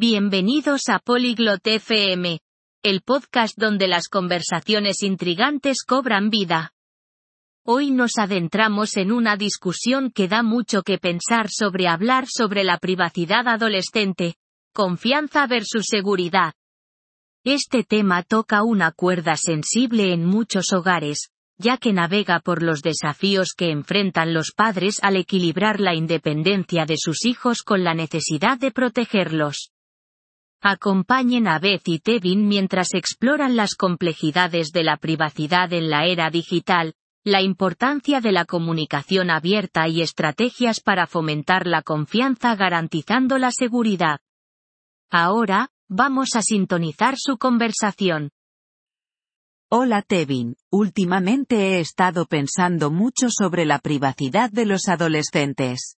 Bienvenidos a Polyglot FM, el podcast donde las conversaciones intrigantes cobran vida. Hoy nos adentramos en una discusión que da mucho que pensar sobre hablar sobre la privacidad adolescente, confianza versus seguridad. Este tema toca una cuerda sensible en muchos hogares, ya que navega por los desafíos que enfrentan los padres al equilibrar la independencia de sus hijos con la necesidad de protegerlos. Acompañen a Beth y Tevin mientras exploran las complejidades de la privacidad en la era digital, la importancia de la comunicación abierta y estrategias para fomentar la confianza garantizando la seguridad. Ahora, vamos a sintonizar su conversación. Hola Tevin, últimamente he estado pensando mucho sobre la privacidad de los adolescentes.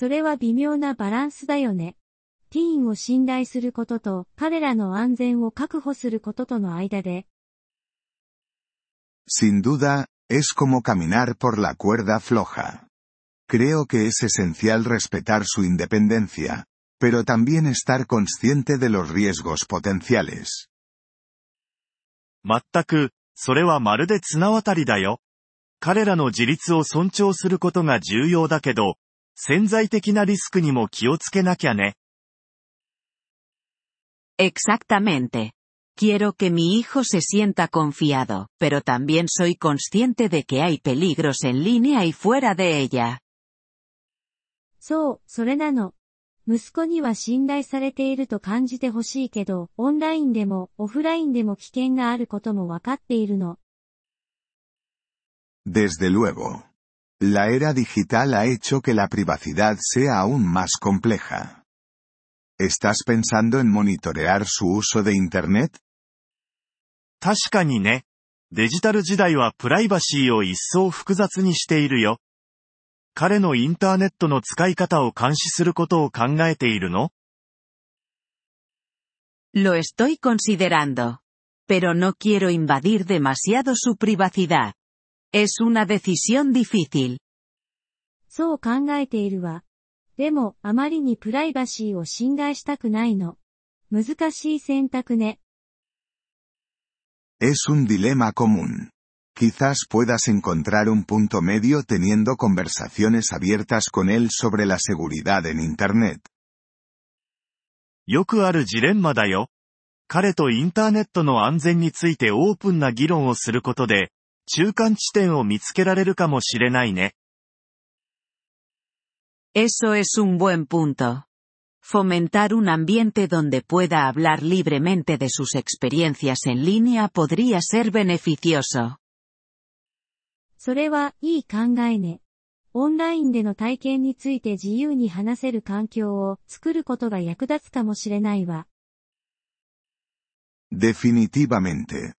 それは微妙なバランスだよね。ティーンを信頼することと、彼らの安全を確保することとの間で、Sin duda, es como caminar por la cuerda floja. Creo que es esencial respetar su independencia, pero también estar consciente de los riesgos potenciales. 全く、それはまるで綱渡りだよ。彼らの自立を尊重することが重要だけど、潜在的なリスクにも気をつけなきゃね。Exactamente. Quiero que mi hijo se sienta confiado, pero también soy consciente de que hay peligros en línea y fuera de ella. そう、それなの。息子には信頼されていると感じてほしいけど、オンラインでもオフラインでも危険があることもわかっているの。Desde luego. La era digital ha hecho que la privacidad sea aún más compleja. ¿Estás pensando en monitorear su uso de Internet? 確かにね。デジタル時代はプライバシーを一層複雑にしているよ。彼のインターネットの使い方を監視することを考えているの Lo estoy considerando. Pero no quiero invadir demasiado su privacidad. Es una decisión difícil. そう考えているわ。でも、あまりにプライバシーを侵害したくないの。難しい選択ね。Es un dilema común. Quizás puedas encontrar un punto medio teniendo conversaciones abiertas con él sobre la seguridad en Internet. よくあるジレンマだよ。彼とインターネットの安全についてオープンな議論をすることで、中間地点を見つけられるかもしれないね。Eso es un buen punto. Fomentar un ambiente donde pueda hablar libremente de sus experiencias en línea podría ser beneficioso. それはいい考えね。オンラインでの体験について自由に話せる環境を作ることが役立つかもしれないわ。Definitivamente.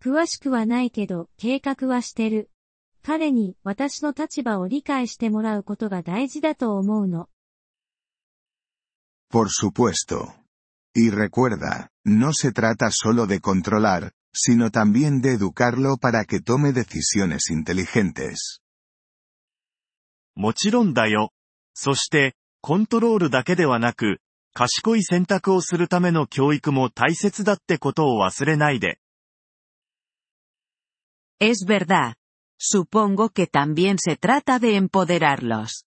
詳しくはないけど、計画はしてる。彼に私の立場を理解してもらうことが大事だと思うの。Por supuesto. Y recuerda, no se trata solo de controlar, sino también de educarlo para que tome decisiones inteligentes. もちろんだよ。そして、コントロールだけではなく、賢い選択をするための教育も大切だってことを忘れないで。Es verdad. Supongo que también se trata de empoderarlos.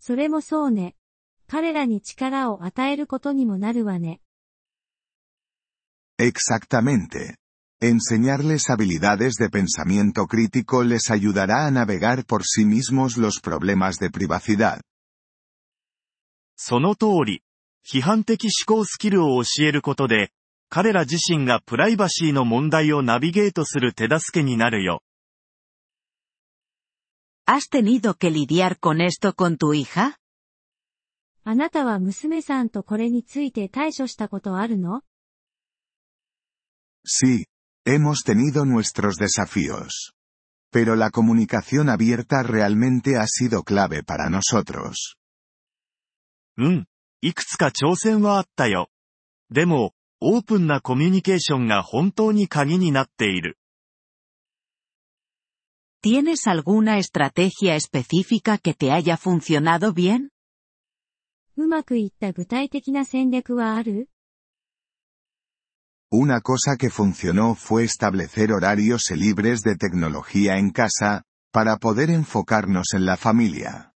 それもそうね。 彼らに力を与えることにもなるわね。 Exactamente. Enseñarles habilidades de pensamiento crítico les ayudará a navegar por sí mismos los problemas de privacidad. その通り。批判的思考スキルを教えることで、 彼ら自身がプライバシーの問題をナビゲートする手助けになるよ。¿Has tenido que lidiar con esto con tu hija? あなたは娘さんとこれについて対処したことあるの Sí, hemos tenido nuestros desafíos. Pero la comunicación abierta realmente ha sido clave para nosotros. うん。いくつか挑戦はあったよ。でも、オープンなコミュニケーションが本当に鍵になっている。 ¿Tienes alguna estrategia específica que te haya funcionado bien? うまくいった具体的な戦略はある Una cosa que funcionó fue establecer horarios libres de tecnología en casa, para poder enfocarnos en la familia.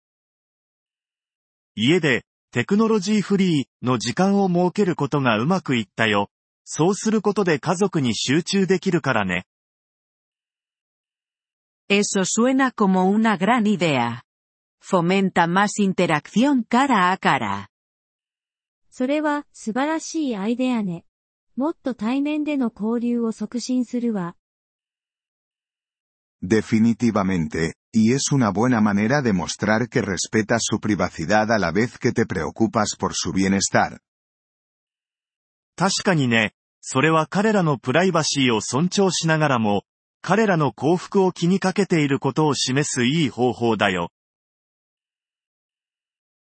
家で、 テクノロジーフリーの時間を設けることがうまくいったよ。そうすることで家族に集中できるからね。Eso suena como una gran idea. Fomenta más interacción cara a cara. それは素晴らしいアイデアね。もっと対面での交流を促進するわ。Definitivamente, y es una buena manera de mostrar que respetas su privacidad a la vez que te preocupas por su bienestar. 確かにね、それは彼らのプライバシーを尊重しながらも、彼らの幸福を気にかけていることを示すいい方法だよ。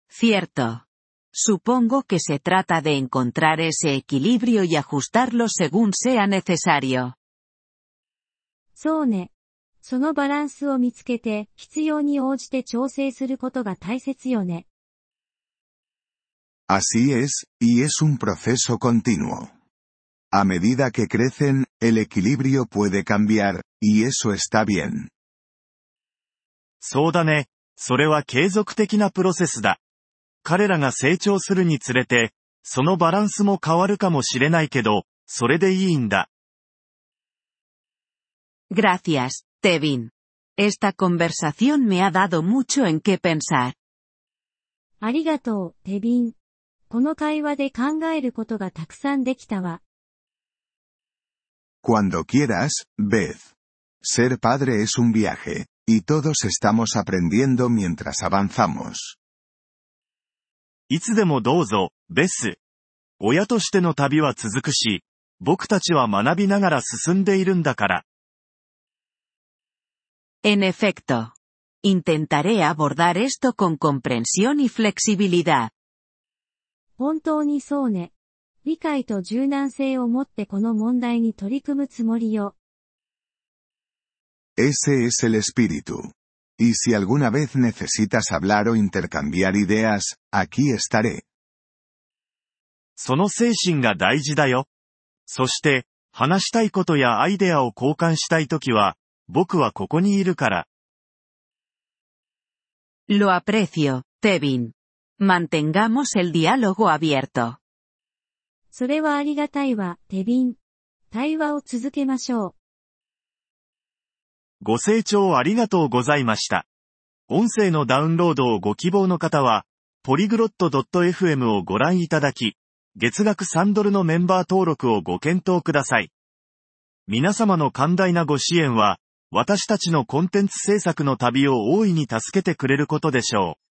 Cierto. Supongo que se trata de encontrar ese equilibrio y ajustarlo según sea necesario. そうね。 そのバランスを見つけて、必要に応じて調整することが大切よね。Así es, y es un proceso continuo. A medida que crecen, el equilibrio puede cambiar, y eso está bien. そうだね。それは継続的なプロセスだ。彼らが成長するにつれて、そのバランスも変わるかもしれないけど、それでいいんだ。Gracias, Tevin. Esta conversación me ha dado mucho en qué pensar. ありがとう、テビン。この会話で考えることがたくさんできたわ。Cuando quieras, Beth. Ser padre es un viaje, y todos estamos aprendiendo mientras avanzamos. いつでもどうぞ、ベス。親としての旅は続くし、僕たちは学びながら進んでいるんだから。En efecto. Intentaré abordar esto con comprensión y flexibilidad. 本当にそうね。理解と柔軟性を持ってこの問題に取り組むつもりよ。Ese es el espíritu. Y si alguna vez necesitas hablar o intercambiar ideas, aquí estaré. その精神が大事だよ。そして、話したいことやアイデアを交換したいときは、僕はここにいるから。Lo aprecio, Tevin. Mantengamos el diálogo abierto. それはありがたいわ、テビン。対話を続けましょう。ご清聴ありがとうございました。音声のダウンロードをご希望の方は、ポリグロット .fm をご覧いただき、月額3ドルのメンバー登録をご検討ください。皆様の寛大なご支援は、私たちのコンテンツ制作の旅を大いに助けてくれることでしょう。